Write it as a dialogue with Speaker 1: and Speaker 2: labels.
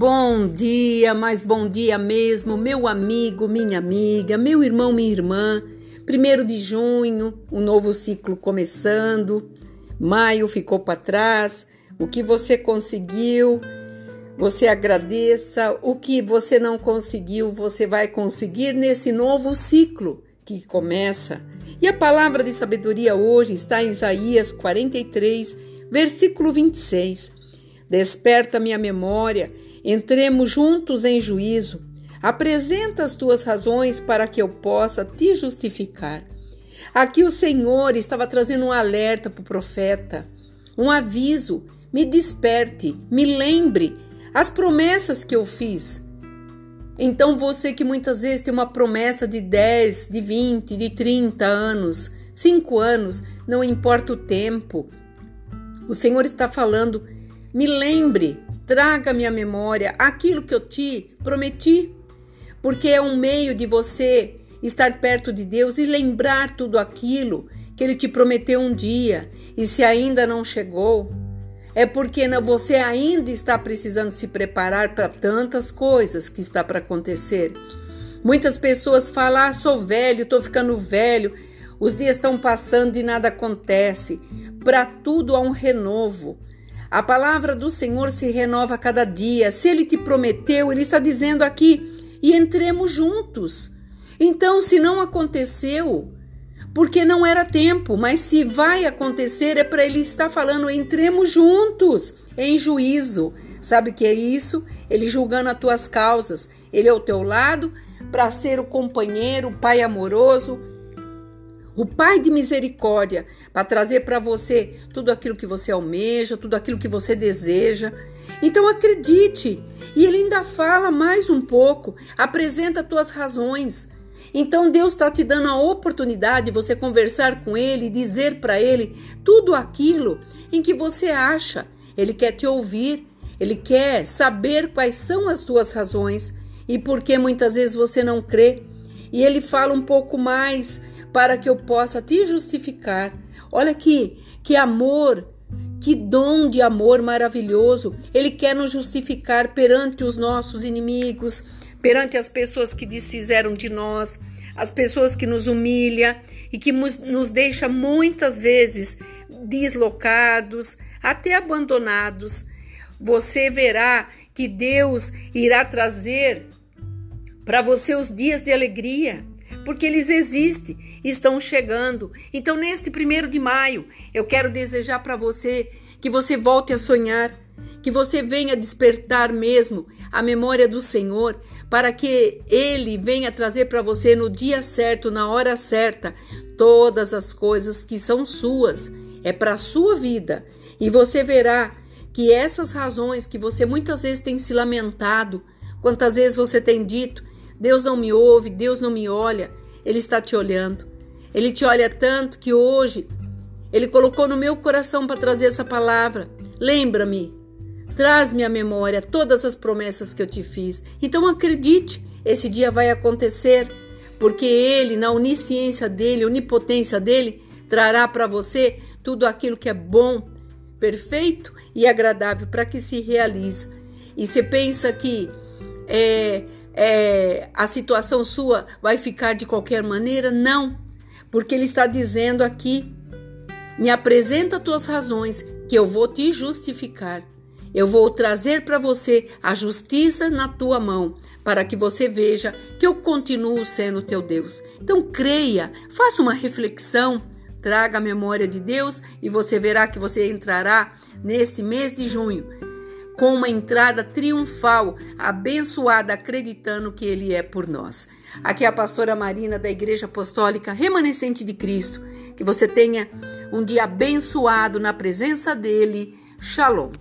Speaker 1: Bom dia, mas bom dia mesmo, meu amigo, minha amiga, meu irmão, minha irmã. Primeiro de junho, um novo ciclo começando. Maio ficou para trás. O que você conseguiu, você agradeça. O que você não conseguiu, você vai conseguir nesse novo ciclo que começa. E a palavra de sabedoria hoje está em Isaías 43, versículo 26. Desperta minha memória, entremos juntos em juízo. Apresenta as tuas razões para que eu possa te justificar. Aqui o Senhor estava trazendo um alerta para o profeta, um aviso. Me desperte, me lembre as promessas que eu fiz. Então você que muitas vezes tem uma promessa de 10, de 20, de 30 anos, 5 anos, não importa o tempo. O Senhor está falando me lembre, traga minha memória aquilo que eu te prometi, porque é um meio de você estar perto de Deus e lembrar tudo aquilo que ele te prometeu um dia. E se ainda não chegou, é porque você ainda está precisando se preparar para tantas coisas que está para acontecer. Muitas pessoas falam: ah, sou velho, estou ficando velho, os dias estão passando e nada acontece. Para tudo há um renovo. A palavra do Senhor se renova a cada dia. Se ele te prometeu, ele está dizendo aqui: e entremos juntos. Então, se não aconteceu, porque não era tempo, mas se vai acontecer, é para ele estar falando: entremos juntos em juízo. Sabe o que é isso? Ele julgando as tuas causas. Ele é ao teu lado para ser o companheiro, o pai amoroso, o Pai de misericórdia, para trazer para você tudo aquilo que você almeja, tudo aquilo que você deseja. Então acredite. E ele ainda fala mais um pouco, apresenta tuas razões. Então Deus está te dando a oportunidade de você conversar com Ele dizer para Ele tudo aquilo em que você acha. Ele quer te ouvir, Ele quer saber quais são as tuas razões e por que muitas vezes você não crê. E Ele fala um pouco mais para que eu possa te justificar. Olha aqui, que amor, que dom de amor maravilhoso. Ele quer nos justificar perante os nossos inimigos, perante as pessoas que desfizeram de nós, as pessoas que nos humilham e que nos deixa muitas vezes deslocados, até abandonados. Você verá que Deus irá trazer para você os dias de alegria, porque eles existem, estão chegando. Então, neste primeiro de maio, eu quero desejar para você que você volte a sonhar, que você venha despertar mesmo a memória do Senhor, para que Ele venha trazer para você no dia certo, na hora certa, todas as coisas que são suas, é para a sua vida. E você verá que essas razões que você muitas vezes tem se lamentado, quantas vezes você tem dito, Deus não me ouve, Deus não me olha. Ele está te olhando. Ele te olha tanto que hoje ele colocou no meu coração para trazer essa palavra. Lembra-me, traz-me à memória todas as promessas que eu te fiz. Então acredite, esse dia vai acontecer, porque ele, na onisciência dele, onipotência dele, trará para você tudo aquilo que é bom, perfeito e agradável para que se realize. E você pensa que é, é, a situação sua vai ficar de qualquer maneira? Não, porque ele está dizendo aqui: me apresenta tuas razões, que eu vou te justificar. Eu vou trazer para você a justiça na tua mão, para que você veja que eu continuo sendo teu Deus. Então creia, faça uma reflexão, traga a memória de Deus e você verá que você entrará nesse mês de junho com uma entrada triunfal, abençoada, acreditando que Ele é por nós. Aqui é a pastora Marina da Igreja Apostólica Remanescente de Cristo. Que você tenha um dia abençoado na presença dEle. Shalom.